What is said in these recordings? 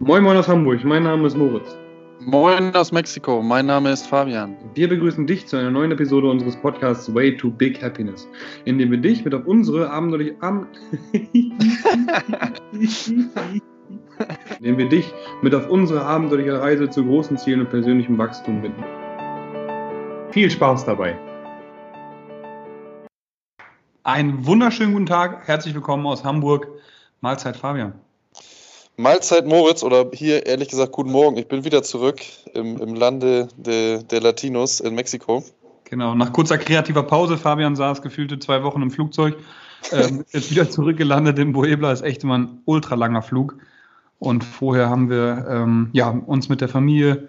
Moin Moin aus Hamburg, mein Name ist Moritz. Moin aus Mexiko, mein Name ist Fabian. Wir begrüßen dich zu einer neuen Episode unseres Podcasts Way to Big Happiness, in dem wir dich mit auf unsere abenteuerliche Ab indem wir dich mit auf unsere abenteuerliche Reise zu großen Zielen und persönlichem Wachstum binden. Viel Spaß dabei! Einen wunderschönen guten Tag, herzlich willkommen aus Hamburg. Mahlzeit Fabian. Mahlzeit Moritz oder hier ehrlich gesagt guten Morgen. Ich bin wieder zurück im, im Lande de, der Latinos in Mexiko. Genau, nach kurzer kreativer Pause, Fabian saß gefühlte zwei Wochen im Flugzeug, ähm, ist wieder zurückgelandet in Puebla, ist echt immer ein ultralanger Flug. Und vorher haben wir ähm, ja, uns mit der Familie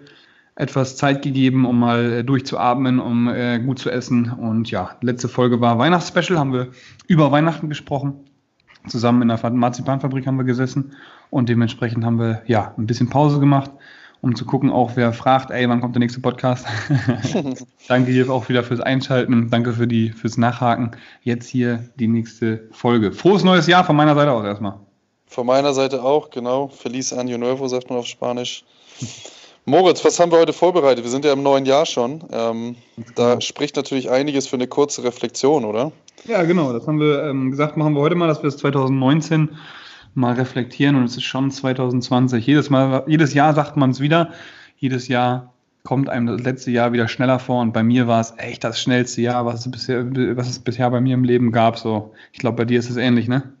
etwas Zeit gegeben, um mal äh, durchzuatmen, um äh, gut zu essen. Und ja, letzte Folge war Weihnachtsspecial, haben wir über Weihnachten gesprochen. Zusammen in der Marzipanfabrik haben wir gesessen und dementsprechend haben wir ja ein bisschen Pause gemacht, um zu gucken, auch wer fragt, ey, wann kommt der nächste Podcast? Danke hier auch wieder fürs Einschalten, danke für die fürs Nachhaken. Jetzt hier die nächste Folge. Frohes neues Jahr von meiner Seite aus erstmal. Von meiner Seite auch, genau. Feliz Año Nuevo sagt man auf Spanisch. Moritz, was haben wir heute vorbereitet? Wir sind ja im neuen Jahr schon. Ähm, da spricht natürlich einiges für eine kurze Reflexion, oder? Ja, genau. Das haben wir ähm, gesagt, machen wir heute mal, dass wir das 2019 mal reflektieren und es ist schon 2020. Jedes, mal, jedes Jahr sagt man es wieder. Jedes Jahr kommt einem das letzte Jahr wieder schneller vor und bei mir war es echt das schnellste Jahr, was es bisher, was es bisher bei mir im Leben gab. So, ich glaube, bei dir ist es ähnlich, ne?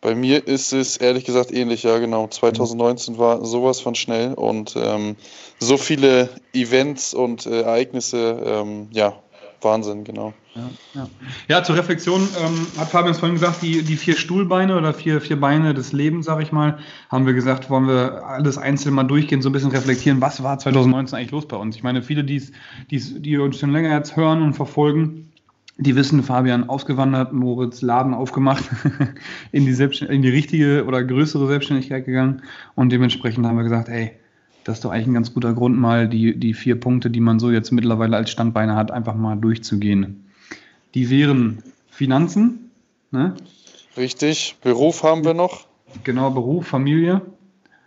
Bei mir ist es ehrlich gesagt ähnlich, ja genau. 2019 war sowas von schnell und ähm, so viele Events und äh, Ereignisse, ähm, ja, Wahnsinn, genau. Ja, ja. ja zur Reflexion ähm, hat Fabian vorhin gesagt, die, die vier Stuhlbeine oder vier, vier Beine des Lebens, sag ich mal, haben wir gesagt, wollen wir alles einzeln mal durchgehen, so ein bisschen reflektieren, was war 2019 eigentlich los bei uns? Ich meine, viele, die's, die's, die uns schon länger jetzt hören und verfolgen, die wissen, Fabian ausgewandert, Moritz Laden aufgemacht, in die, in die richtige oder größere Selbstständigkeit gegangen. Und dementsprechend haben wir gesagt, ey, das ist doch eigentlich ein ganz guter Grund, mal die, die vier Punkte, die man so jetzt mittlerweile als Standbeine hat, einfach mal durchzugehen. Die wären Finanzen. Ne? Richtig. Beruf haben wir noch. Genau, Beruf, Familie.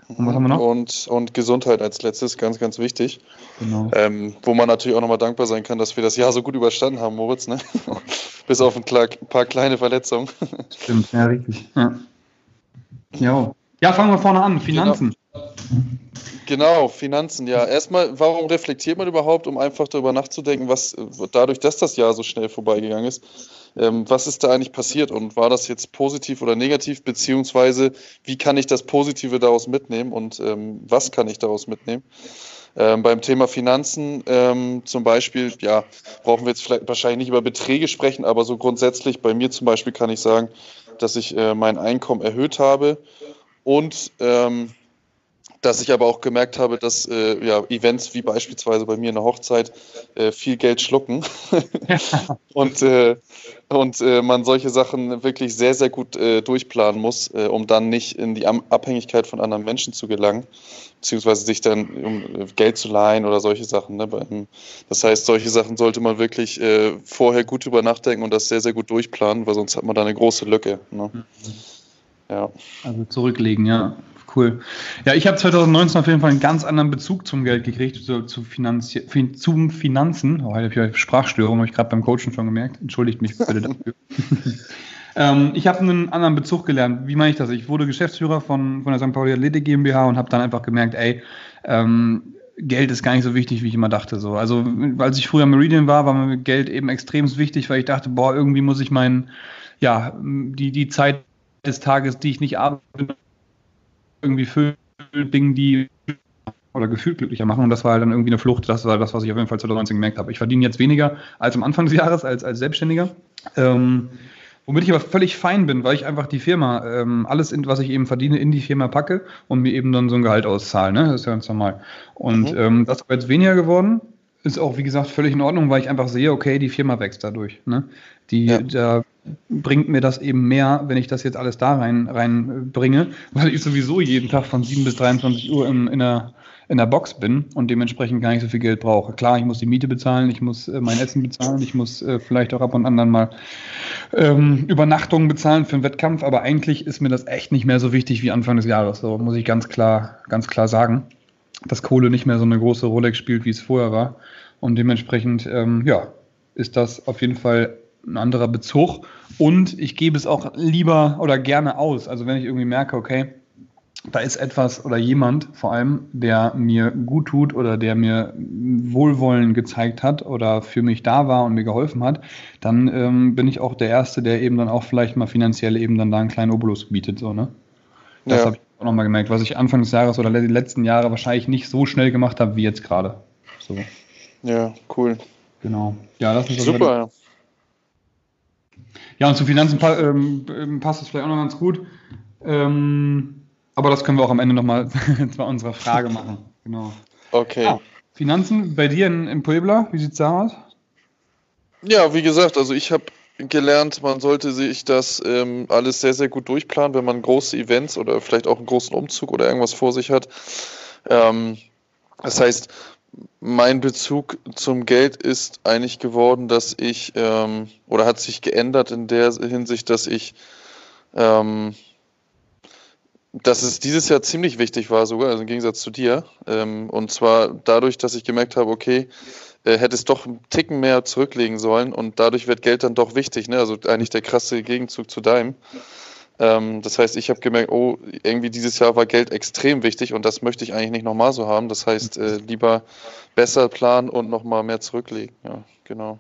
Und was haben wir noch? Und, und Gesundheit als letztes, ganz, ganz wichtig. Genau. Ähm, wo man natürlich auch nochmal dankbar sein kann, dass wir das Jahr so gut überstanden haben, Moritz. Ne? Bis auf ein paar kleine Verletzungen. Stimmt, ja, richtig. Ja. Jo. ja, fangen wir vorne an. Finanzen. Genau. Genau, Finanzen, ja. Erstmal, warum reflektiert man überhaupt, um einfach darüber nachzudenken, was dadurch, dass das Jahr so schnell vorbeigegangen ist, ähm, was ist da eigentlich passiert und war das jetzt positiv oder negativ, beziehungsweise wie kann ich das Positive daraus mitnehmen und ähm, was kann ich daraus mitnehmen? Ähm, beim Thema Finanzen ähm, zum Beispiel, ja, brauchen wir jetzt vielleicht wahrscheinlich nicht über Beträge sprechen, aber so grundsätzlich bei mir zum Beispiel kann ich sagen, dass ich äh, mein Einkommen erhöht habe und ähm, dass ich aber auch gemerkt habe, dass äh, ja, Events wie beispielsweise bei mir eine Hochzeit äh, viel Geld schlucken und, äh, und äh, man solche Sachen wirklich sehr, sehr gut äh, durchplanen muss, äh, um dann nicht in die Abhängigkeit von anderen Menschen zu gelangen, beziehungsweise sich dann um Geld zu leihen oder solche Sachen. Ne? Das heißt, solche Sachen sollte man wirklich vorher gut drüber nachdenken und das sehr, sehr gut durchplanen, weil sonst hat man da eine große Lücke. Ne? Mhm. Ja. Also zurücklegen, ja cool. Ja, ich habe 2019 auf jeden Fall einen ganz anderen Bezug zum Geld gekriegt, zu, zu Finanzi zum Finanzen. Oh, heute habe ich Sprachstörung, habe ich gerade beim Coachen schon gemerkt. Entschuldigt mich bitte dafür. ähm, ich habe einen anderen Bezug gelernt. Wie meine ich das? Ich wurde Geschäftsführer von, von der St. Pauli Athletik GmbH und habe dann einfach gemerkt, ey, ähm, Geld ist gar nicht so wichtig, wie ich immer dachte. So. Also, als ich früher Meridian war, war mir Geld eben extrem wichtig, weil ich dachte, boah, irgendwie muss ich meinen, ja, die, die Zeit des Tages, die ich nicht arbeite, irgendwie füllen, Dingen, die oder gefühlt glücklicher machen. Und das war halt dann irgendwie eine Flucht. Das war das, was ich auf jeden Fall 2019 gemerkt habe. Ich verdiene jetzt weniger als am Anfang des Jahres als, als Selbstständiger. Ähm, womit ich aber völlig fein bin, weil ich einfach die Firma, ähm, alles, in, was ich eben verdiene, in die Firma packe und mir eben dann so ein Gehalt auszahle. Ne? Das ist ja ganz normal. Und mhm. ähm, das ist jetzt weniger geworden. Ist auch, wie gesagt, völlig in Ordnung, weil ich einfach sehe, okay, die Firma wächst dadurch. Ne? Die, ja. Da bringt mir das eben mehr, wenn ich das jetzt alles da rein reinbringe, weil ich sowieso jeden Tag von 7 bis 23 Uhr in, in, der, in der Box bin und dementsprechend gar nicht so viel Geld brauche. Klar, ich muss die Miete bezahlen, ich muss äh, mein Essen bezahlen, ich muss äh, vielleicht auch ab und an mal ähm, Übernachtungen bezahlen für einen Wettkampf, aber eigentlich ist mir das echt nicht mehr so wichtig wie Anfang des Jahres. So muss ich ganz klar, ganz klar sagen, dass Kohle nicht mehr so eine große Rolle spielt, wie es vorher war. Und dementsprechend, ähm, ja, ist das auf jeden Fall ein anderer Bezug. Und ich gebe es auch lieber oder gerne aus. Also wenn ich irgendwie merke, okay, da ist etwas oder jemand vor allem, der mir gut tut oder der mir Wohlwollen gezeigt hat oder für mich da war und mir geholfen hat, dann ähm, bin ich auch der Erste, der eben dann auch vielleicht mal finanziell eben dann da einen kleinen Obolus bietet. So, ne? Das ja. habe ich auch nochmal gemerkt, was ich Anfang des Jahres oder die letzten Jahre wahrscheinlich nicht so schnell gemacht habe wie jetzt gerade. So. Ja, cool. Genau. Ja, das ist super. Ja, und zu Finanzen ähm, passt es vielleicht auch noch ganz gut. Ähm, aber das können wir auch am Ende nochmal zu unserer Frage machen. Genau. Okay. Ah, Finanzen bei dir in, in Puebla, wie sieht es da aus? Ja, wie gesagt, also ich habe gelernt, man sollte sich das ähm, alles sehr, sehr gut durchplanen, wenn man große Events oder vielleicht auch einen großen Umzug oder irgendwas vor sich hat. Ähm, das heißt, mein Bezug zum Geld ist eigentlich geworden, dass ich, ähm, oder hat sich geändert in der Hinsicht, dass ich ähm, dass es dieses Jahr ziemlich wichtig war, sogar, also im Gegensatz zu dir. Ähm, und zwar dadurch, dass ich gemerkt habe, okay, äh, hätte es doch einen Ticken mehr zurücklegen sollen und dadurch wird Geld dann doch wichtig, ne? Also eigentlich der krasse Gegenzug zu deinem. Ähm, das heißt, ich habe gemerkt, oh, irgendwie dieses Jahr war Geld extrem wichtig und das möchte ich eigentlich nicht nochmal so haben. Das heißt, äh, lieber besser planen und nochmal mehr zurücklegen. Ja, genau.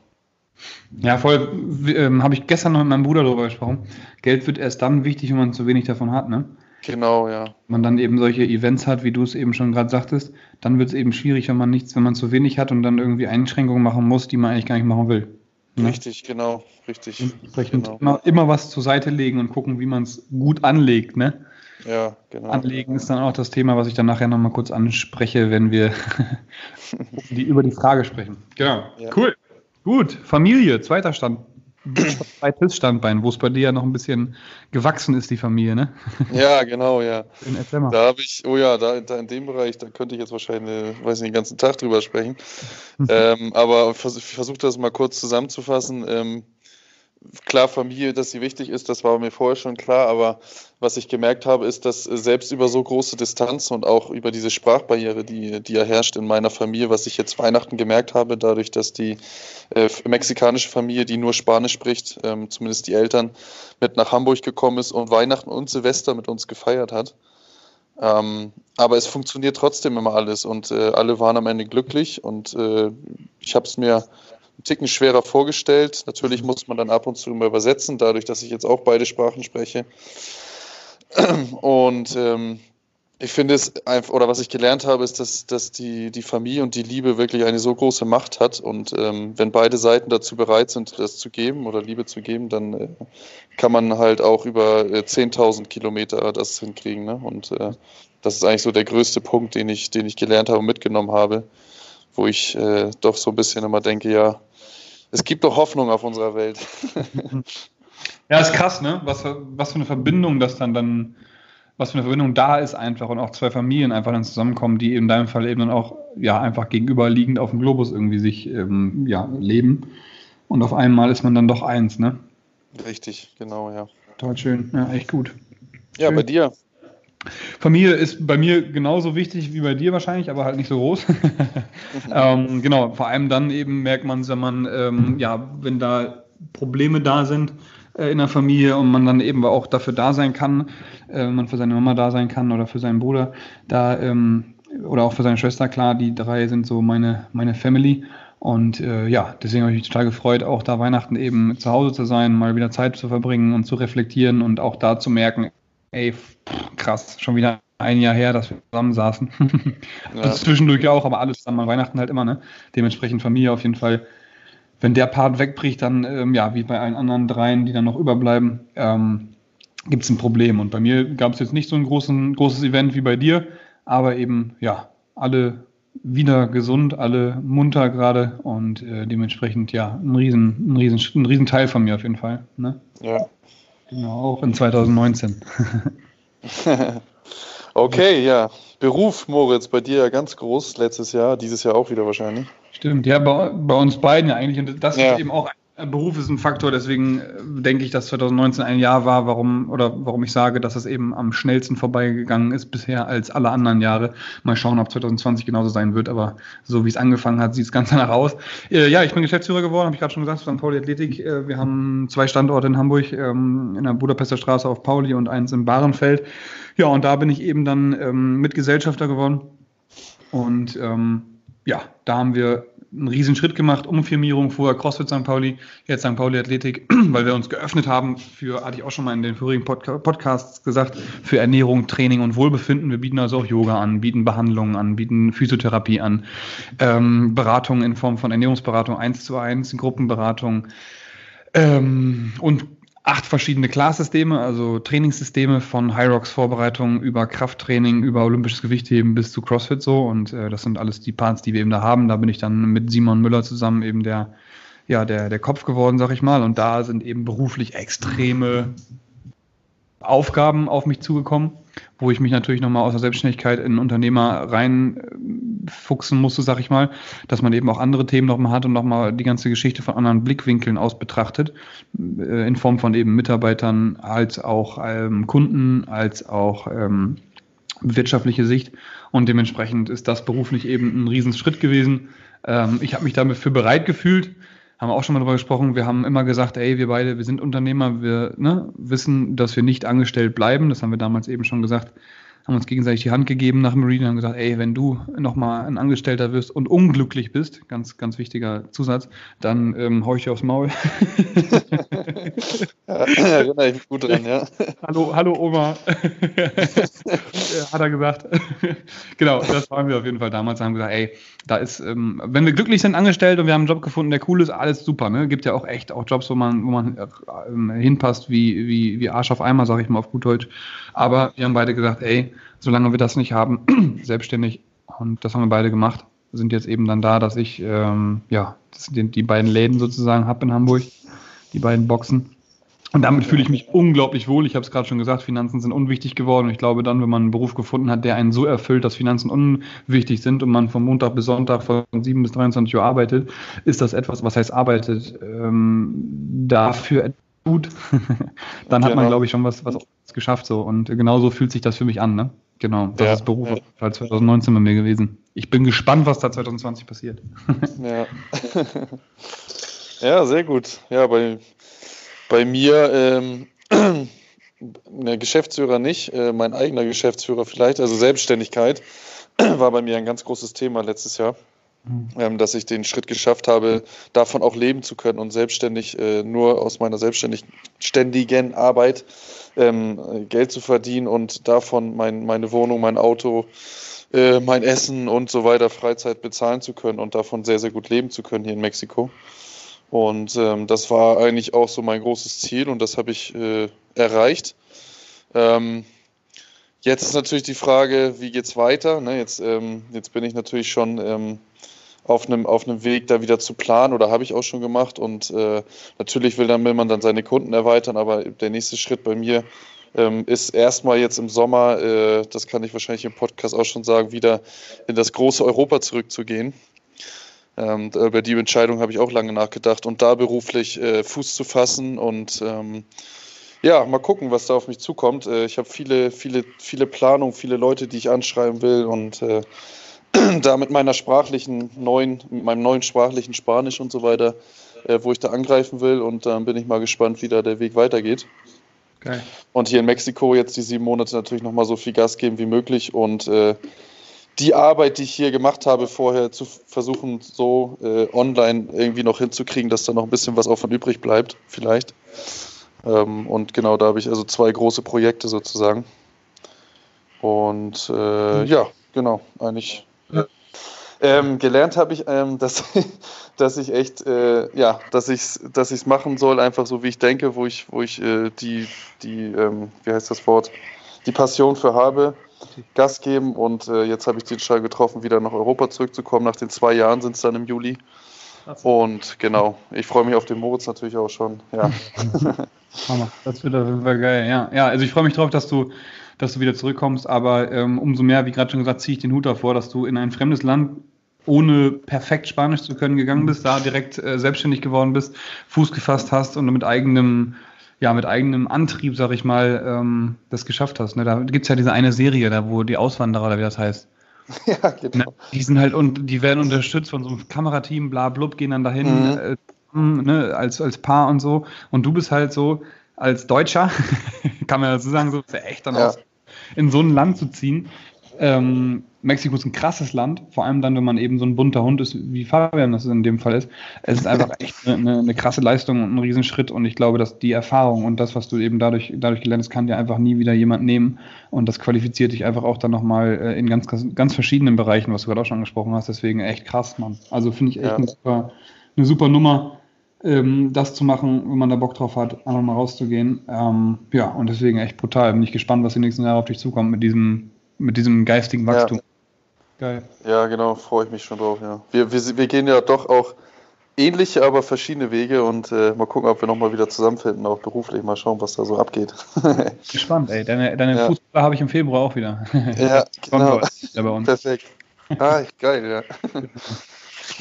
Ja, voll. Ähm, habe ich gestern noch mit meinem Bruder darüber gesprochen. Geld wird erst dann wichtig, wenn man zu wenig davon hat, ne? Genau, ja. Man dann eben solche Events hat, wie du es eben schon gerade sagtest, dann wird es eben schwierig, wenn man nichts, wenn man zu wenig hat und dann irgendwie Einschränkungen machen muss, die man eigentlich gar nicht machen will. Ne? Richtig, genau, richtig. Entsprechend genau. Immer, immer was zur Seite legen und gucken, wie man es gut anlegt, ne? Ja, genau. Anlegen ist dann auch das Thema, was ich dann nachher nochmal kurz anspreche, wenn wir die, über die Frage sprechen. Genau. Ja. Cool. Gut. Familie, zweiter Stand zweites Standbein, wo es bei dir ja noch ein bisschen gewachsen ist, die Familie, ne? Ja, genau, ja. Da habe ich, oh ja, da, da, in dem Bereich, da könnte ich jetzt wahrscheinlich, weiß nicht, den ganzen Tag drüber sprechen. ähm, aber ich versuche das mal kurz zusammenzufassen. Ähm, klar Familie, dass sie wichtig ist, das war mir vorher schon klar, aber was ich gemerkt habe, ist, dass selbst über so große Distanz und auch über diese Sprachbarriere, die, die ja herrscht in meiner Familie, was ich jetzt Weihnachten gemerkt habe, dadurch, dass die äh, mexikanische Familie, die nur Spanisch spricht, ähm, zumindest die Eltern, mit nach Hamburg gekommen ist und Weihnachten und Silvester mit uns gefeiert hat. Ähm, aber es funktioniert trotzdem immer alles und äh, alle waren am Ende glücklich und äh, ich habe es mir einen Ticken schwerer vorgestellt. Natürlich mhm. muss man dann ab und zu immer übersetzen, dadurch, dass ich jetzt auch beide Sprachen spreche. Und ähm, ich finde es einfach, oder was ich gelernt habe, ist, dass, dass die, die Familie und die Liebe wirklich eine so große Macht hat. Und ähm, wenn beide Seiten dazu bereit sind, das zu geben oder Liebe zu geben, dann äh, kann man halt auch über äh, 10.000 Kilometer das hinkriegen. Ne? Und äh, das ist eigentlich so der größte Punkt, den ich, den ich gelernt habe und mitgenommen habe wo ich äh, doch so ein bisschen immer denke, ja, es gibt doch Hoffnung auf unserer Welt. ja, ist krass, ne? Was, was für eine Verbindung das dann dann, was für eine Verbindung da ist einfach und auch zwei Familien einfach dann zusammenkommen, die in deinem Fall eben dann auch ja einfach gegenüberliegend auf dem Globus irgendwie sich ähm, ja, leben. Und auf einmal ist man dann doch eins, ne? Richtig, genau, ja. Total schön, ja, echt gut. Ja, schön. bei dir. Familie ist bei mir genauso wichtig wie bei dir wahrscheinlich, aber halt nicht so groß. ähm, genau, vor allem dann eben merkt man, wenn man, ähm, ja, wenn da Probleme da sind äh, in der Familie und man dann eben auch dafür da sein kann, äh, man für seine Mama da sein kann oder für seinen Bruder, da ähm, oder auch für seine Schwester, klar, die drei sind so meine, meine Family. Und äh, ja, deswegen habe ich mich total gefreut, auch da Weihnachten eben zu Hause zu sein, mal wieder Zeit zu verbringen und zu reflektieren und auch da zu merken, ey, krass, schon wieder ein Jahr her, dass wir zusammen saßen. ja. Das zwischendurch auch, aber alles zusammen an Weihnachten halt immer, ne? Dementsprechend Familie auf jeden Fall. Wenn der Part wegbricht, dann, ähm, ja, wie bei allen anderen dreien, die dann noch überbleiben, ähm, gibt es ein Problem. Und bei mir gab es jetzt nicht so ein großen, großes Event wie bei dir, aber eben, ja, alle wieder gesund, alle munter gerade und äh, dementsprechend, ja, ein riesen, ein riesen, ein riesen Teil von mir auf jeden Fall. Ne? Ja, Genau, auch in 2019. Okay, ja. Beruf, Moritz, bei dir ja ganz groß letztes Jahr, dieses Jahr auch wieder wahrscheinlich. Stimmt, ja, bei, bei uns beiden ja eigentlich. Und das ja. ist eben auch Beruf ist ein Faktor, deswegen äh, denke ich, dass 2019 ein Jahr war, warum oder warum ich sage, dass es eben am schnellsten vorbeigegangen ist bisher als alle anderen Jahre. Mal schauen, ob 2020 genauso sein wird, aber so wie es angefangen hat, sieht es ganz danach aus. Äh, ja, ich bin Geschäftsführer geworden, habe ich gerade schon gesagt, St. Pauli Athletik. Äh, wir haben zwei Standorte in Hamburg, ähm, in der Budapester Straße auf Pauli und eins in Bahrenfeld. Ja, und da bin ich eben dann ähm, Mitgesellschafter geworden. Und ähm, ja, da haben wir einen riesen Schritt gemacht, Umfirmierung, vorher CrossFit St. Pauli, jetzt St. Pauli Athletik, weil wir uns geöffnet haben für, hatte ich auch schon mal in den vorigen Podca Podcasts gesagt, für Ernährung, Training und Wohlbefinden. Wir bieten also auch Yoga an, bieten Behandlungen an, bieten Physiotherapie an, ähm, Beratung in Form von Ernährungsberatung eins zu eins, Gruppenberatung ähm, und acht verschiedene Class-Systeme, also Trainingssysteme von Hyrox Vorbereitung über Krafttraining, über olympisches Gewichtheben bis zu CrossFit so. Und äh, das sind alles die Parts, die wir eben da haben. Da bin ich dann mit Simon Müller zusammen eben der, ja, der, der Kopf geworden, sag ich mal. Und da sind eben beruflich extreme Aufgaben auf mich zugekommen, wo ich mich natürlich nochmal aus der Selbstständigkeit in Unternehmer reinfuchsen musste, sag ich mal, dass man eben auch andere Themen nochmal hat und nochmal die ganze Geschichte von anderen Blickwinkeln aus betrachtet, äh, in Form von eben Mitarbeitern, als auch ähm, Kunden, als auch ähm, wirtschaftliche Sicht. Und dementsprechend ist das beruflich eben ein Riesenschritt gewesen. Ähm, ich habe mich damit für bereit gefühlt haben wir auch schon mal darüber gesprochen. Wir haben immer gesagt, ey, wir beide, wir sind Unternehmer, wir ne, wissen, dass wir nicht angestellt bleiben. Das haben wir damals eben schon gesagt haben uns gegenseitig die Hand gegeben nach dem Reading und haben gesagt, ey, wenn du nochmal ein Angestellter wirst und unglücklich bist, ganz, ganz wichtiger Zusatz, dann ähm, hau ich dir aufs Maul. ja, erinnere ich mich gut dran, ja. Hallo, hallo Oma, hat er gesagt. genau, das waren wir auf jeden Fall damals, haben gesagt, ey, da ist, ähm, wenn wir glücklich sind angestellt und wir haben einen Job gefunden, der cool ist, alles super, ne? Gibt ja auch echt auch Jobs, wo man, wo man äh, hinpasst wie, wie, wie Arsch auf Eimer, sag ich mal auf gut Deutsch. Aber wir haben beide gesagt, ey, solange wir das nicht haben, selbstständig, und das haben wir beide gemacht, sind jetzt eben dann da, dass ich ähm, ja, die, die beiden Läden sozusagen habe in Hamburg, die beiden Boxen. Und damit fühle ich mich unglaublich wohl. Ich habe es gerade schon gesagt, Finanzen sind unwichtig geworden. Und ich glaube dann, wenn man einen Beruf gefunden hat, der einen so erfüllt, dass Finanzen unwichtig sind und man von Montag bis Sonntag von 7 bis 23 Uhr arbeitet, ist das etwas, was heißt arbeitet, ähm, dafür tut, dann hat man, genau. glaube ich, schon was, was geschafft so. Und genauso fühlt sich das für mich an, ne? Genau, das ja, ist Beruf ja. 2019 bei mir gewesen. Ich bin gespannt, was da 2020 passiert. ja. ja, sehr gut. Ja, bei, bei mir ähm, der Geschäftsführer nicht, äh, mein eigener Geschäftsführer vielleicht, also Selbstständigkeit war bei mir ein ganz großes Thema letztes Jahr. Mhm. Ähm, dass ich den Schritt geschafft habe, davon auch leben zu können und selbstständig äh, nur aus meiner selbstständigen Arbeit ähm, Geld zu verdienen und davon mein, meine Wohnung, mein Auto, äh, mein Essen und so weiter, Freizeit bezahlen zu können und davon sehr, sehr gut leben zu können hier in Mexiko. Und ähm, das war eigentlich auch so mein großes Ziel und das habe ich äh, erreicht. Ähm, jetzt ist natürlich die Frage, wie geht es weiter? Ne, jetzt, ähm, jetzt bin ich natürlich schon ähm, auf einem, auf einem Weg, da wieder zu planen oder habe ich auch schon gemacht. Und äh, natürlich will, dann, will man dann seine Kunden erweitern, aber der nächste Schritt bei mir ähm, ist erstmal jetzt im Sommer, äh, das kann ich wahrscheinlich im Podcast auch schon sagen, wieder in das große Europa zurückzugehen. Ähm, über die Entscheidung habe ich auch lange nachgedacht und da beruflich äh, Fuß zu fassen und ähm, ja, mal gucken, was da auf mich zukommt. Äh, ich habe viele, viele, viele Planungen, viele Leute, die ich anschreiben will und äh, da mit meiner sprachlichen neuen, mit meinem neuen sprachlichen Spanisch und so weiter, äh, wo ich da angreifen will. Und dann bin ich mal gespannt, wie da der Weg weitergeht. Geil. Und hier in Mexiko jetzt die sieben Monate natürlich nochmal so viel Gas geben wie möglich und äh, die Arbeit, die ich hier gemacht habe, vorher zu versuchen, so äh, online irgendwie noch hinzukriegen, dass da noch ein bisschen was auch von übrig bleibt, vielleicht. Ähm, und genau, da habe ich also zwei große Projekte sozusagen. Und äh, mhm. ja, genau, eigentlich ähm, gelernt habe ich, ähm, dass, dass ich echt, äh, ja, dass ich es dass ich's machen soll, einfach so wie ich denke, wo ich, wo ich äh, die, die ähm, wie heißt das Wort, die Passion für habe, Gas geben und äh, jetzt habe ich die Entscheidung getroffen, wieder nach Europa zurückzukommen. Nach den zwei Jahren sind es dann im Juli. Und genau, ich freue mich auf den Moritz natürlich auch schon. Ja. das wird auf jeden Fall geil, ja. Ja, also ich freue mich drauf, dass du dass du wieder zurückkommst. Aber ähm, umso mehr, wie gerade schon gesagt, ziehe ich den Hut davor, dass du in ein fremdes Land ohne perfekt Spanisch zu können gegangen bist, da direkt äh, selbstständig geworden bist, Fuß gefasst hast und mit eigenem ja, mit eigenem Antrieb, sag ich mal, ähm, das geschafft hast. Ne? Da gibt es ja diese eine Serie, da wo die Auswanderer, oder wie das heißt. Ja, genau. Ne? Die sind halt und die werden unterstützt von so einem Kamerateam, bla blub, gehen dann dahin mhm. äh, ne, als, als Paar und so. Und du bist halt so als Deutscher, kann man ja so sagen, so ist ja echt dann ja. aus, in so ein Land zu ziehen, ähm, Mexiko ist ein krasses Land, vor allem dann, wenn man eben so ein bunter Hund ist, wie Fabian das in dem Fall ist. Es ist einfach echt eine, eine, krasse Leistung und ein Riesenschritt und ich glaube, dass die Erfahrung und das, was du eben dadurch, dadurch gelernt hast, kann dir einfach nie wieder jemand nehmen und das qualifiziert dich einfach auch dann nochmal äh, in ganz, ganz verschiedenen Bereichen, was du gerade auch schon angesprochen hast, deswegen echt krass, Mann. Also finde ich echt ja. eine, super, eine super Nummer. Ähm, das zu machen, wenn man da Bock drauf hat, einfach mal rauszugehen. Ähm, ja, und deswegen echt brutal. Bin ich gespannt, was die nächsten Jahre auf dich zukommt mit diesem mit diesem geistigen Wachstum. Ja. Geil. Ja, genau, freue ich mich schon drauf, ja. Wir, wir, wir gehen ja doch auch ähnliche, aber verschiedene Wege und äh, mal gucken, ob wir nochmal wieder zusammenfinden, auch beruflich. Mal schauen, was da so abgeht. Gespannt, ey. Deine, deine ja. Fußballer habe ich im Februar auch wieder. ja, genau. Perfekt. Ah, geil, ja.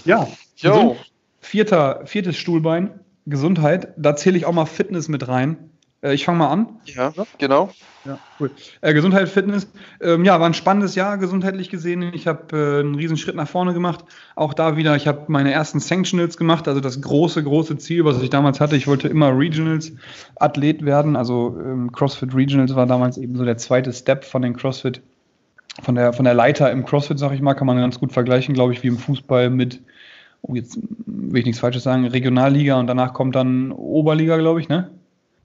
ja, jo. Vierter, viertes Stuhlbein, Gesundheit. Da zähle ich auch mal Fitness mit rein. Äh, ich fange mal an. Ja, genau. Ja, cool. Äh, Gesundheit, Fitness. Ähm, ja, war ein spannendes Jahr gesundheitlich gesehen. Ich habe äh, einen riesen Schritt nach vorne gemacht. Auch da wieder, ich habe meine ersten Sanctionals gemacht, also das große, große Ziel, was ich damals hatte. Ich wollte immer Regionals Athlet werden. Also ähm, CrossFit Regionals war damals eben so der zweite Step von den CrossFit, von der, von der Leiter im CrossFit, sag ich mal, kann man ganz gut vergleichen, glaube ich, wie im Fußball mit, oh, jetzt will ich nichts Falsches sagen, Regionalliga und danach kommt dann Oberliga, glaube ich, ne?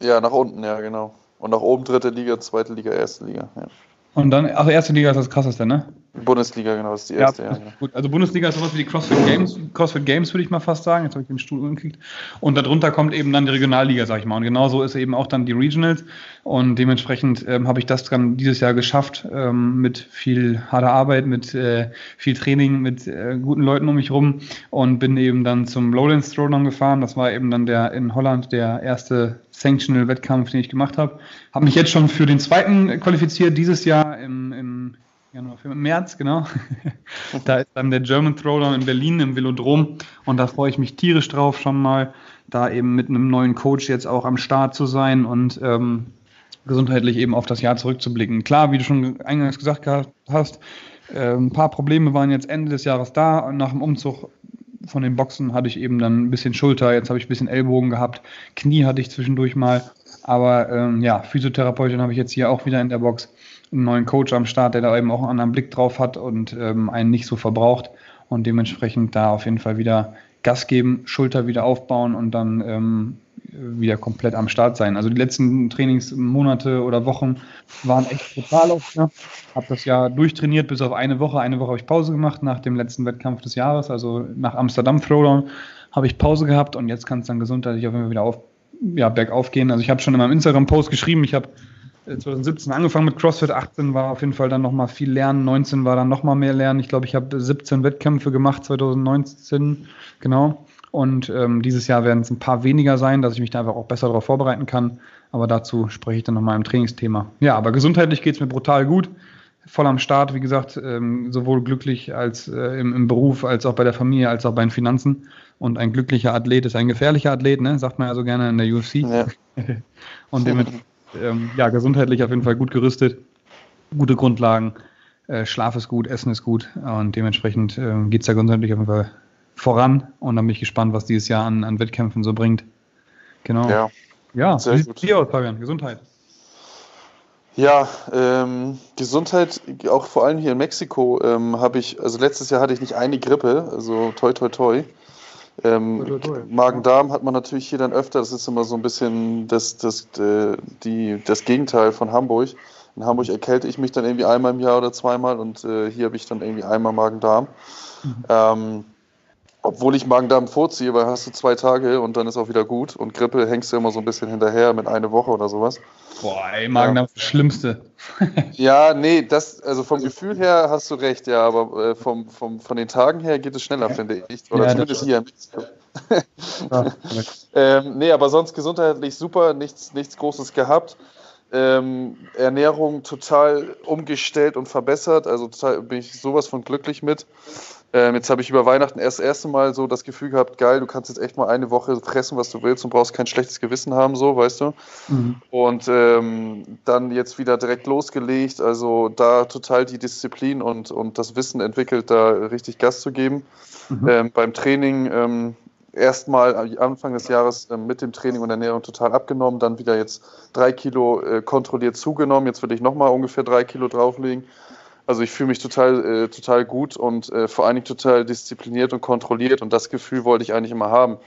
Ja, nach unten, ja, genau. Und nach oben dritte Liga, zweite Liga, erste Liga. Ja. Und dann, ach, erste Liga ist das krasseste, ne? Bundesliga, genau, das ist die erste. Ja, ja, gut. Also Bundesliga ist sowas wie die CrossFit Games, CrossFit Games würde ich mal fast sagen. Jetzt habe ich den Stuhl umgekriegt. Und darunter kommt eben dann die Regionalliga, sag ich mal. Und genauso ist eben auch dann die Regionals. Und dementsprechend ähm, habe ich das dann dieses Jahr geschafft, ähm, mit viel harter Arbeit, mit äh, viel Training, mit äh, guten Leuten um mich rum und bin eben dann zum Lowlands Throwdown gefahren. Das war eben dann der in Holland der erste Sanctional-Wettkampf, den ich gemacht habe. Habe mich jetzt schon für den zweiten qualifiziert, dieses Jahr im, im Januar, im März, genau. da ist dann der German Throwdown in Berlin im Velodrom und da freue ich mich tierisch drauf schon mal, da eben mit einem neuen Coach jetzt auch am Start zu sein und ähm, gesundheitlich eben auf das Jahr zurückzublicken. Klar, wie du schon eingangs gesagt hast, äh, ein paar Probleme waren jetzt Ende des Jahres da und nach dem Umzug von den Boxen hatte ich eben dann ein bisschen Schulter, jetzt habe ich ein bisschen Ellbogen gehabt, Knie hatte ich zwischendurch mal. Aber ähm, ja, Physiotherapeutin habe ich jetzt hier auch wieder in der Box einen neuen Coach am Start, der da eben auch einen anderen Blick drauf hat und ähm, einen nicht so verbraucht und dementsprechend da auf jeden Fall wieder Gas geben, Schulter wieder aufbauen und dann ähm, wieder komplett am Start sein. Also die letzten Trainingsmonate oder Wochen waren echt brutal auf mir. Habe das Jahr durchtrainiert bis auf eine Woche. Eine Woche habe ich Pause gemacht nach dem letzten Wettkampf des Jahres, also nach Amsterdam Throwdown habe ich Pause gehabt und jetzt kann es dann gesundheitlich auf jeden Fall wieder auf, ja, bergauf gehen. Also ich habe schon in meinem Instagram-Post geschrieben, ich habe 2017 angefangen mit CrossFit, 18 war auf jeden Fall dann nochmal viel Lernen, 19 war dann nochmal mehr Lernen. Ich glaube, ich habe 17 Wettkämpfe gemacht 2019, genau. Und ähm, dieses Jahr werden es ein paar weniger sein, dass ich mich da einfach auch besser darauf vorbereiten kann. Aber dazu spreche ich dann nochmal im Trainingsthema. Ja, aber gesundheitlich geht es mir brutal gut. Voll am Start, wie gesagt, ähm, sowohl glücklich als äh, im, im, Beruf, als auch bei der Familie, als auch bei den Finanzen. Und ein glücklicher Athlet ist ein gefährlicher Athlet, ne? sagt man ja so gerne in der UFC. Ja. Und dementsprechend ähm, ja, gesundheitlich auf jeden Fall gut gerüstet, gute Grundlagen, äh, Schlaf ist gut, Essen ist gut und dementsprechend äh, geht es ja gesundheitlich auf jeden Fall voran und dann bin ich gespannt, was dieses Jahr an, an Wettkämpfen so bringt. Genau. Ja, ja sehr es aus, Fabian? Gesundheit. Ja, ähm, Gesundheit, auch vor allem hier in Mexiko, ähm, habe ich, also letztes Jahr hatte ich nicht eine Grippe, also toi toi toi. Ähm, Magen-Darm hat man natürlich hier dann öfter, das ist immer so ein bisschen das, das, äh, die, das Gegenteil von Hamburg. In Hamburg erkälte ich mich dann irgendwie einmal im Jahr oder zweimal und äh, hier habe ich dann irgendwie einmal Magen-Darm. Mhm. Obwohl ich Magen-Darm vorziehe, weil hast du zwei Tage und dann ist auch wieder gut. Und Grippe hängst du immer so ein bisschen hinterher mit einer Woche oder sowas. Boah, ey, Magen-Darm ist das Schlimmste. ja, nee, das, also vom Gefühl her hast du recht, ja, aber äh, vom, vom, von den Tagen her geht es schneller, finde ich. Oder ja, zumindest hier. ja, ähm, nee, aber sonst gesundheitlich super, nichts, nichts Großes gehabt. Ähm, Ernährung total umgestellt und verbessert. Also total, bin ich sowas von glücklich mit. Ähm, jetzt habe ich über Weihnachten erst das erste Mal so das Gefühl gehabt, geil, du kannst jetzt echt mal eine Woche fressen, was du willst und brauchst kein schlechtes Gewissen haben, so, weißt du. Mhm. Und ähm, dann jetzt wieder direkt losgelegt, also da total die Disziplin und, und das Wissen entwickelt, da richtig Gas zu geben. Mhm. Ähm, beim Training ähm, erstmal Anfang des Jahres äh, mit dem Training und Ernährung total abgenommen, dann wieder jetzt drei Kilo äh, kontrolliert zugenommen. Jetzt will ich nochmal ungefähr drei Kilo drauflegen. Also ich fühle mich total, äh, total gut und äh, vor allen Dingen total diszipliniert und kontrolliert und das Gefühl wollte ich eigentlich immer haben.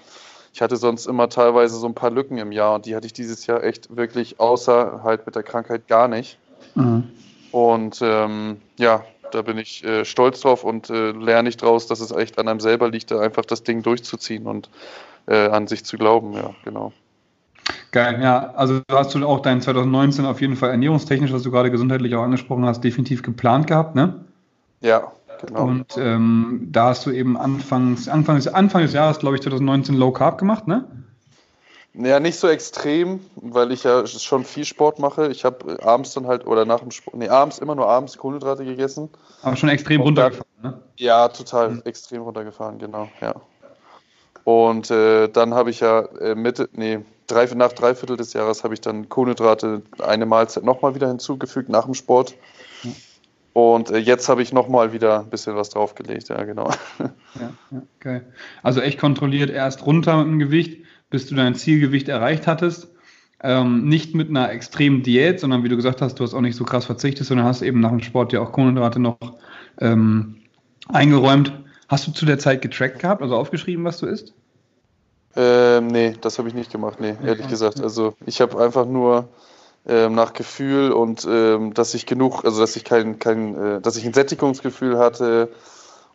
Ich hatte sonst immer teilweise so ein paar Lücken im Jahr und die hatte ich dieses Jahr echt wirklich außer halt mit der Krankheit gar nicht. Mhm. Und ähm, ja, da bin ich äh, stolz drauf und äh, lerne ich draus, dass es echt an einem selber liegt, da einfach das Ding durchzuziehen und äh, an sich zu glauben, ja, genau. Geil, ja. Also hast du auch dein 2019 auf jeden Fall ernährungstechnisch, was du gerade gesundheitlich auch angesprochen hast, definitiv geplant gehabt, ne? Ja, genau. Und ähm, da hast du eben anfangs, Anfang, des, Anfang des Jahres, glaube ich, 2019 Low Carb gemacht, ne? Ja, nicht so extrem, weil ich ja schon viel Sport mache. Ich habe abends dann halt, oder nach dem Sport, nee, abends immer nur abends Kohlenhydrate gegessen. Aber schon extrem runtergefahren, ne? Ja, total mhm. extrem runtergefahren, genau, ja. Und äh, dann habe ich ja äh, Mitte, nee, drei, nach drei Viertel des Jahres habe ich dann Kohlenhydrate eine Mahlzeit nochmal wieder hinzugefügt nach dem Sport. Und äh, jetzt habe ich nochmal wieder ein bisschen was draufgelegt, ja, genau. Ja, ja, geil. Also echt kontrolliert erst runter mit dem Gewicht, bis du dein Zielgewicht erreicht hattest. Ähm, nicht mit einer extremen Diät, sondern wie du gesagt hast, du hast auch nicht so krass verzichtet, sondern hast eben nach dem Sport ja auch Kohlenhydrate noch ähm, eingeräumt. Hast du zu der Zeit getrackt gehabt, also aufgeschrieben, was du isst? Ähm, nee, das habe ich nicht gemacht, nee, ehrlich gesagt. Also ich habe einfach nur ähm, nach Gefühl und ähm, dass ich genug, also dass ich kein, kein äh, dass ich ein Sättigungsgefühl hatte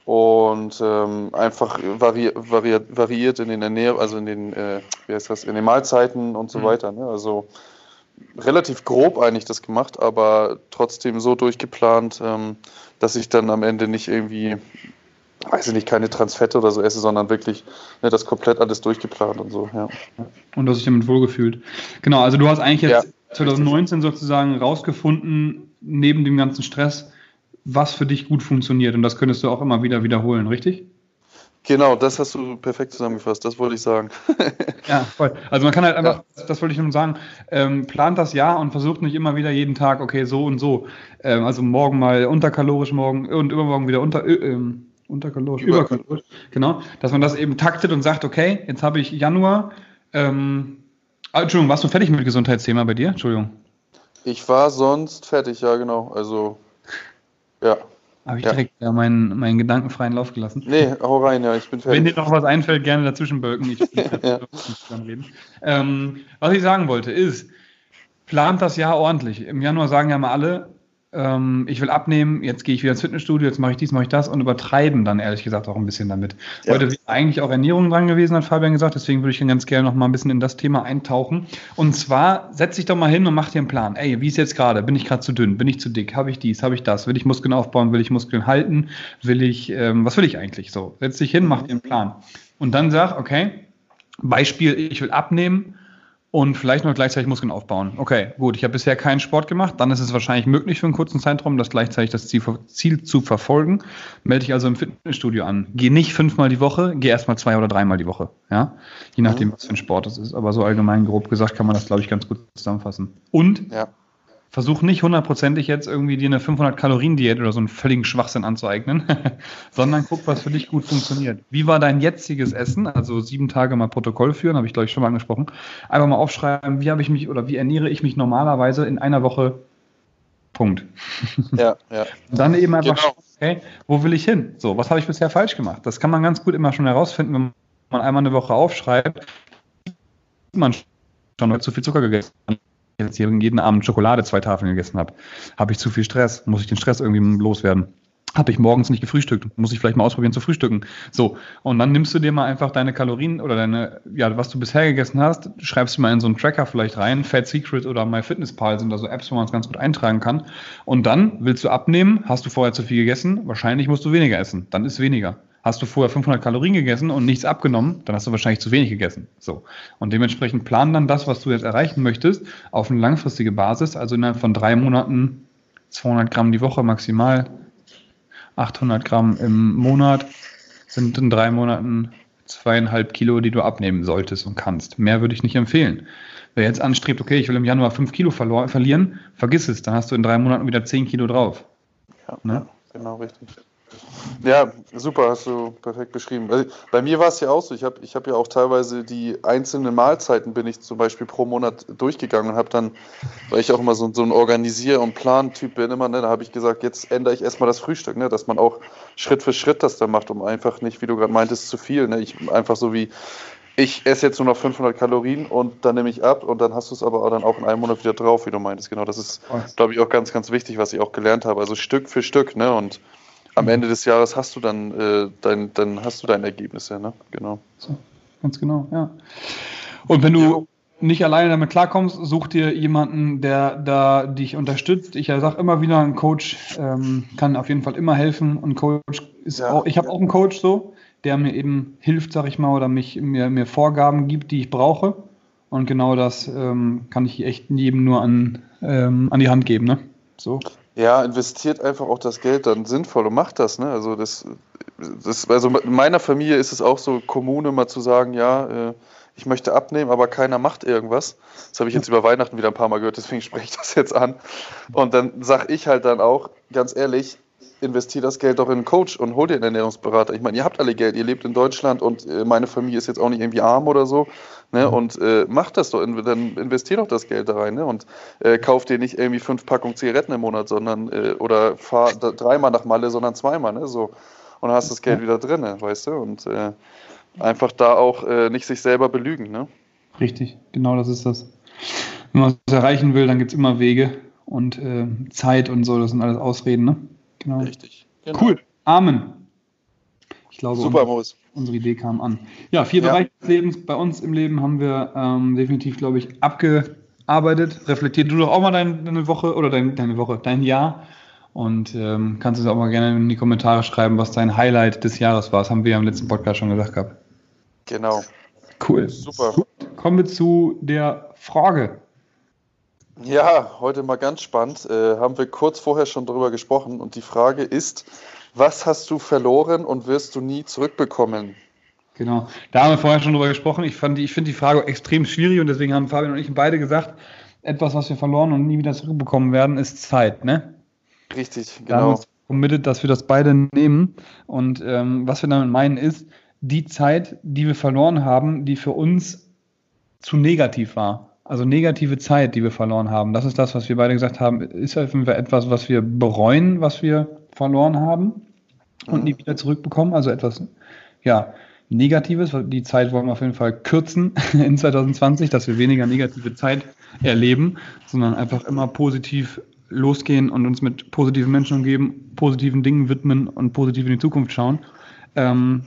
und ähm, einfach vari vari variiert in den Ernährung, also in den, äh, wie heißt das, in den Mahlzeiten und so mhm. weiter. Ne? Also relativ grob eigentlich das gemacht, aber trotzdem so durchgeplant, ähm, dass ich dann am Ende nicht irgendwie weiß ich nicht, keine Transfette oder so esse, sondern wirklich ne, das komplett alles durchgeplant und so, ja. Und du hast dich damit wohlgefühlt. Genau, also du hast eigentlich jetzt ja, 2019 richtig. sozusagen rausgefunden, neben dem ganzen Stress, was für dich gut funktioniert. Und das könntest du auch immer wieder wiederholen, richtig? Genau, das hast du perfekt zusammengefasst, das wollte ich sagen. ja, voll. Also man kann halt einfach, ja. das wollte ich nur sagen, ähm, plant das Jahr und versucht nicht immer wieder jeden Tag, okay, so und so. Ähm, also morgen mal unterkalorisch, morgen und übermorgen wieder unter, äh, ähm, unterkalorisch, überkalorisch, genau, dass man das eben taktet und sagt, okay, jetzt habe ich Januar, ähm, ah, Entschuldigung, warst du fertig mit Gesundheitsthema bei dir? Entschuldigung. Ich war sonst fertig, ja, genau, also, ja. Habe ich ja. direkt ja, meinen, meinen gedankenfreien Lauf gelassen. Nee, hau rein, ja, ich bin fertig. Wenn dir noch was einfällt, gerne dazwischen bölken. Ich ja. reden. Ähm, was ich sagen wollte ist, plant das Jahr ordentlich. Im Januar sagen ja mal alle, ähm, ich will abnehmen, jetzt gehe ich wieder ins Fitnessstudio, jetzt mache ich dies, mache ich das und übertreiben dann ehrlich gesagt auch ein bisschen damit. Ja. Heute ist eigentlich auch Ernährung dran gewesen, hat Fabian gesagt, deswegen würde ich dann ganz gerne noch mal ein bisschen in das Thema eintauchen. Und zwar setz dich doch mal hin und mach dir einen Plan. Ey, wie ist jetzt gerade? Bin ich gerade zu dünn? Bin ich zu dick? Habe ich dies? Habe ich das? Will ich Muskeln aufbauen? Will ich Muskeln halten? Will ich, ähm, was will ich eigentlich so? Setz dich hin, mach dir einen Plan. Und dann sag, okay, Beispiel, ich will abnehmen und vielleicht noch gleichzeitig Muskeln aufbauen. Okay, gut, ich habe bisher keinen Sport gemacht, dann ist es wahrscheinlich möglich für einen kurzen Zeitraum, das gleichzeitig das Ziel, Ziel zu verfolgen. Melde dich also im Fitnessstudio an. Geh nicht fünfmal die Woche, geh erstmal zwei oder dreimal die Woche. Ja? Je nachdem, mhm. was für ein Sport das ist. Aber so allgemein grob gesagt kann man das, glaube ich, ganz gut zusammenfassen. Und ja versuch nicht hundertprozentig jetzt irgendwie dir eine 500-Kalorien-Diät oder so einen völligen Schwachsinn anzueignen, sondern guck, was für dich gut funktioniert. Wie war dein jetziges Essen? Also sieben Tage mal Protokoll führen, habe ich glaube ich schon mal angesprochen. Einfach mal aufschreiben, wie habe ich mich oder wie ernähre ich mich normalerweise in einer Woche? Punkt. Ja, ja. dann eben einfach, genau. okay, wo will ich hin? So, was habe ich bisher falsch gemacht? Das kann man ganz gut immer schon herausfinden, wenn man einmal eine Woche aufschreibt. Man schon zu viel Zucker gegessen jetzt hier jeden Abend Schokolade zwei Tafeln gegessen habe, habe ich zu viel Stress, muss ich den Stress irgendwie loswerden. Habe ich morgens nicht gefrühstückt, muss ich vielleicht mal ausprobieren zu frühstücken. So, und dann nimmst du dir mal einfach deine Kalorien oder deine, ja, was du bisher gegessen hast, schreibst du mal in so einen Tracker vielleicht rein, Fat Secret oder MyFitnessPal sind da so Apps, wo man es ganz gut eintragen kann. Und dann willst du abnehmen, hast du vorher zu viel gegessen, wahrscheinlich musst du weniger essen, dann ist weniger. Hast du vorher 500 Kalorien gegessen und nichts abgenommen, dann hast du wahrscheinlich zu wenig gegessen. So. Und dementsprechend plan dann das, was du jetzt erreichen möchtest, auf eine langfristige Basis, also innerhalb von drei Monaten 200 Gramm die Woche maximal, 800 Gramm im Monat sind in drei Monaten zweieinhalb Kilo, die du abnehmen solltest und kannst. Mehr würde ich nicht empfehlen. Wer jetzt anstrebt, okay, ich will im Januar fünf Kilo verlieren, vergiss es, dann hast du in drei Monaten wieder zehn Kilo drauf. Ja, ne? genau richtig. Ja, super, hast du perfekt beschrieben. Bei mir war es ja auch so, ich habe ich hab ja auch teilweise die einzelnen Mahlzeiten bin ich zum Beispiel pro Monat durchgegangen und habe dann, weil ich auch immer so, so ein Organisier- und Plan-Typ bin, immer, ne, da habe ich gesagt, jetzt ändere ich erstmal das Frühstück, ne, dass man auch Schritt für Schritt das dann macht, um einfach nicht, wie du gerade meintest, zu viel. Ne, ich einfach so wie, ich esse jetzt nur noch 500 Kalorien und dann nehme ich ab und dann hast du es aber dann auch in einem Monat wieder drauf, wie du meintest. Genau, das ist, glaube ich, auch ganz, ganz wichtig, was ich auch gelernt habe. Also Stück für Stück, ne, und am Ende des Jahres hast du dann, äh, dein, dann hast du dein Ergebnis, ja, ne? Genau. So, ganz genau, ja. Und wenn du ja. nicht alleine damit klarkommst, such dir jemanden, der da dich unterstützt. Ich sage immer wieder, ein Coach ähm, kann auf jeden Fall immer helfen. Und Coach ist ja. auch, ich habe auch einen Coach so, der mir eben hilft, sag ich mal, oder mich mir, mir Vorgaben gibt, die ich brauche. Und genau das ähm, kann ich echt jedem nur an, ähm, an die Hand geben, ne? So. Ja, investiert einfach auch das Geld dann sinnvoll und macht das. Ne? Also, das, das, also in meiner Familie ist es auch so, Kommune mal zu sagen, ja, äh, ich möchte abnehmen, aber keiner macht irgendwas. Das habe ich jetzt über Weihnachten wieder ein paar Mal gehört, deswegen spreche ich das jetzt an. Und dann sage ich halt dann auch, ganz ehrlich, investiere das Geld doch in einen Coach und hol dir einen Ernährungsberater. Ich meine, ihr habt alle Geld, ihr lebt in Deutschland und äh, meine Familie ist jetzt auch nicht irgendwie arm oder so. Ne? Mhm. Und äh, macht das doch, dann investier doch das Geld da rein ne? und äh, kauf dir nicht irgendwie fünf Packungen Zigaretten im Monat, sondern äh, oder fahr dreimal nach Malle, sondern zweimal, ne? So. Und hast das Geld wieder drin, ne? weißt du? Und äh, einfach da auch äh, nicht sich selber belügen, ne? Richtig, genau das ist das. Wenn man es erreichen will, dann gibt es immer Wege und äh, Zeit und so, das sind alles Ausreden, ne? Genau. Richtig. Genau. Cool. Amen. Ich glaube, Super, unsere, unsere Idee kam an. Ja, vier ja. Bereiche des Lebens bei uns im Leben haben wir ähm, definitiv, glaube ich, abgearbeitet. Reflektier du doch auch mal dein, deine Woche oder dein, deine Woche, dein Jahr. Und ähm, kannst es auch mal gerne in die Kommentare schreiben, was dein Highlight des Jahres war. Das haben wir ja im letzten Podcast schon gesagt gehabt. Genau. Cool. Super. Kommen wir zu der Frage. Ja, heute mal ganz spannend. Äh, haben wir kurz vorher schon darüber gesprochen. Und die Frage ist, was hast du verloren und wirst du nie zurückbekommen? Genau, da haben wir vorher schon drüber gesprochen. Ich, ich finde die Frage extrem schwierig und deswegen haben Fabian und ich beide gesagt, etwas, was wir verloren und nie wieder zurückbekommen werden, ist Zeit, ne? Richtig, genau. Da haben wir uns committed, dass wir das beide nehmen. Und ähm, was wir damit meinen, ist, die Zeit, die wir verloren haben, die für uns zu negativ war. Also negative Zeit, die wir verloren haben. Das ist das, was wir beide gesagt haben, ist etwas, was wir bereuen, was wir verloren haben und nie wieder zurückbekommen. Also etwas, ja, Negatives. Die Zeit wollen wir auf jeden Fall kürzen in 2020, dass wir weniger negative Zeit erleben, sondern einfach immer positiv losgehen und uns mit positiven Menschen umgeben, positiven Dingen widmen und positiv in die Zukunft schauen. Ähm,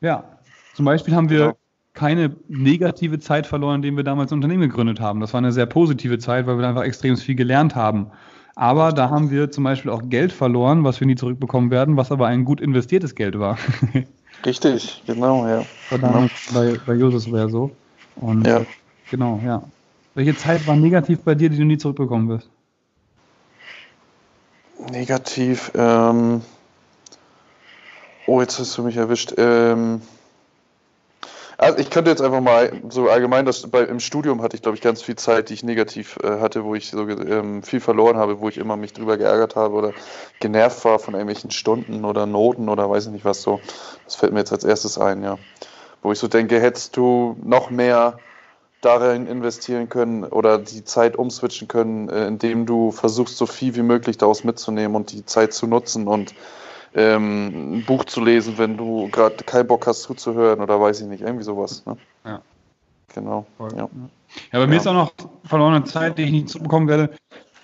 ja, zum Beispiel haben wir genau. Keine negative Zeit verloren, indem wir damals ein Unternehmen gegründet haben. Das war eine sehr positive Zeit, weil wir einfach extrem viel gelernt haben. Aber da haben wir zum Beispiel auch Geld verloren, was wir nie zurückbekommen werden, was aber ein gut investiertes Geld war. Richtig, genau, ja. Verdammt, genau. bei, bei Josus wäre so. Und ja. genau, ja. Welche Zeit war negativ bei dir, die du nie zurückbekommen wirst? Negativ, ähm. Oh, jetzt hast du mich erwischt. Ähm. Also ich könnte jetzt einfach mal so allgemein, dass bei, im Studium hatte ich, glaube ich, ganz viel Zeit, die ich negativ äh, hatte, wo ich so ähm, viel verloren habe, wo ich immer mich drüber geärgert habe oder genervt war von irgendwelchen Stunden oder Noten oder weiß ich nicht was so. Das fällt mir jetzt als erstes ein, ja. Wo ich so denke, hättest du noch mehr darin investieren können oder die Zeit umswitchen können, äh, indem du versuchst, so viel wie möglich daraus mitzunehmen und die Zeit zu nutzen und ähm, ein Buch zu lesen, wenn du gerade keinen Bock hast zuzuhören oder weiß ich nicht, irgendwie sowas. Ne? Ja. Genau. Voll. Ja. ja, bei mir ist auch noch verlorene Zeit, die ich nicht zurückbekommen werde.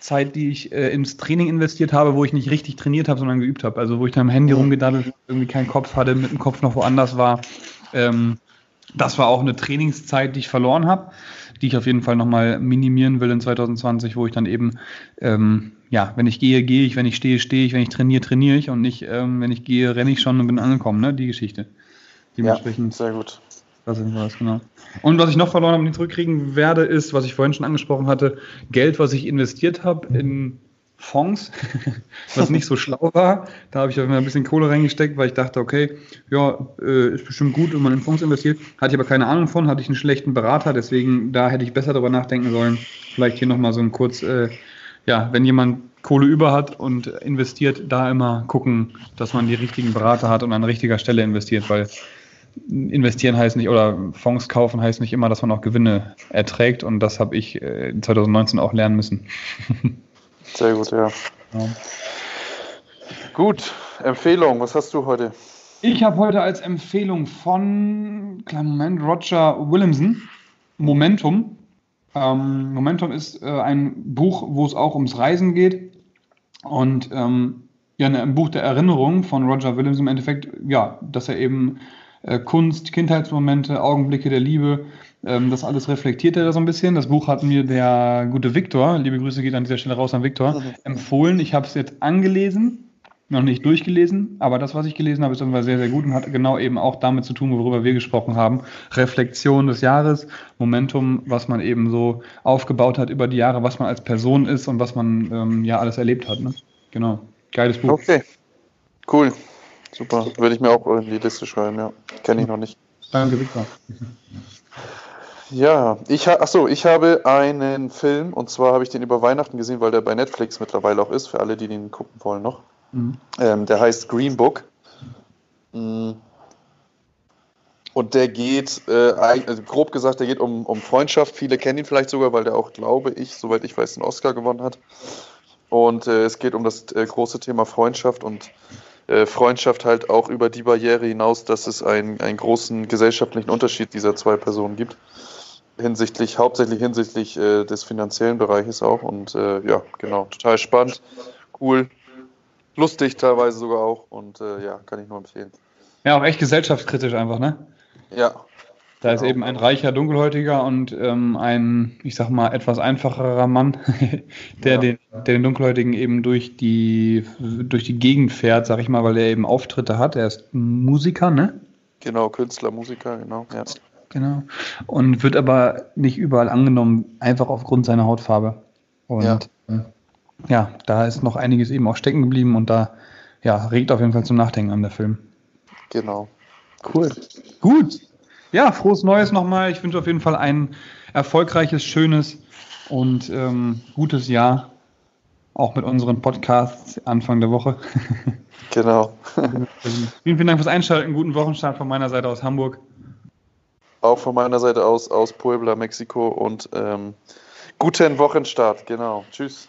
Zeit, die ich äh, ins Training investiert habe, wo ich nicht richtig trainiert habe, sondern geübt habe. Also wo ich dann am Handy rumgedaddelt, irgendwie keinen Kopf hatte, mit dem Kopf noch woanders war. Ähm, das war auch eine Trainingszeit, die ich verloren habe, die ich auf jeden Fall nochmal minimieren will in 2020, wo ich dann eben ähm, ja, wenn ich gehe, gehe ich, wenn ich stehe, stehe ich, wenn ich trainiere, trainiere ich und nicht, ähm, wenn ich gehe, renne ich schon und bin angekommen, ne? Die Geschichte. Dementsprechend. Ja, sehr gut. Das ist was, genau. Und was ich noch verloren habe und nicht zurückkriegen werde, ist, was ich vorhin schon angesprochen hatte, Geld, was ich investiert habe in Fonds, was nicht so schlau war. Da habe ich immer ein bisschen Kohle reingesteckt, weil ich dachte, okay, ja, äh, ist bestimmt gut, wenn man in Fonds investiert. Hatte ich aber keine Ahnung von, hatte ich einen schlechten Berater, deswegen da hätte ich besser darüber nachdenken sollen. Vielleicht hier nochmal so ein kurz, äh, ja, wenn jemand Kohle über hat und investiert, da immer gucken, dass man die richtigen Berater hat und an richtiger Stelle investiert, weil investieren heißt nicht oder Fonds kaufen heißt nicht immer, dass man auch Gewinne erträgt und das habe ich 2019 äh, auch lernen müssen. Sehr gut, ja. ja. Gut, Empfehlung, was hast du heute? Ich habe heute als Empfehlung von, kleinen Moment, Roger Williamson, Momentum. Ähm, Momentum ist äh, ein Buch, wo es auch ums Reisen geht und ähm, ja, ein Buch der Erinnerung von Roger Williamson im Endeffekt, ja, dass er eben äh, Kunst, Kindheitsmomente, Augenblicke der Liebe. Ähm, das alles reflektiert er da so ein bisschen. Das Buch hat mir der gute Viktor, liebe Grüße geht an dieser Stelle raus an Viktor, empfohlen. Ich habe es jetzt angelesen, noch nicht durchgelesen, aber das, was ich gelesen habe, ist auf sehr, sehr gut und hat genau eben auch damit zu tun, worüber wir gesprochen haben. Reflexion des Jahres, Momentum, was man eben so aufgebaut hat über die Jahre, was man als Person ist und was man ähm, ja alles erlebt hat. Ne? Genau. Geiles Buch. Okay. Cool. Super, würde ich mir auch in die Liste schreiben, ja. Kenne ich noch nicht. Danke, Victor. Ja, ich, ha achso, ich habe einen Film und zwar habe ich den über Weihnachten gesehen, weil der bei Netflix mittlerweile auch ist, für alle, die den gucken wollen noch. Mhm. Ähm, der heißt Green Book. Mm. Und der geht, äh, also grob gesagt, der geht um, um Freundschaft. Viele kennen ihn vielleicht sogar, weil der auch, glaube ich, soweit ich weiß, den Oscar gewonnen hat. Und äh, es geht um das äh, große Thema Freundschaft und äh, Freundschaft halt auch über die Barriere hinaus, dass es einen, einen großen gesellschaftlichen Unterschied dieser zwei Personen gibt. Hinsichtlich, hauptsächlich hinsichtlich äh, des finanziellen Bereiches auch. Und äh, ja, genau, total spannend, cool, lustig teilweise sogar auch. Und äh, ja, kann ich nur empfehlen. Ja, auch echt gesellschaftskritisch einfach, ne? Ja, da ist eben ein reicher Dunkelhäutiger und ähm, ein, ich sag mal, etwas einfacherer Mann, der, ja. den, der den Dunkelhäutigen eben durch die, durch die Gegend fährt, sag ich mal, weil er eben Auftritte hat. Er ist Musiker, ne? Genau, Künstler, Musiker, genau. Ja. Genau. Und wird aber nicht überall angenommen, einfach aufgrund seiner Hautfarbe. Und ja. Ja, da ist noch einiges eben auch stecken geblieben und da ja, regt auf jeden Fall zum Nachdenken an der Film. Genau. Cool. Gut ja, frohes Neues nochmal. Ich wünsche auf jeden Fall ein erfolgreiches, schönes und ähm, gutes Jahr. Auch mit unseren Podcasts Anfang der Woche. Genau. vielen, vielen Dank fürs Einschalten. Guten Wochenstart von meiner Seite aus Hamburg. Auch von meiner Seite aus aus Puebla, Mexiko und ähm, guten Wochenstart. Genau. Tschüss.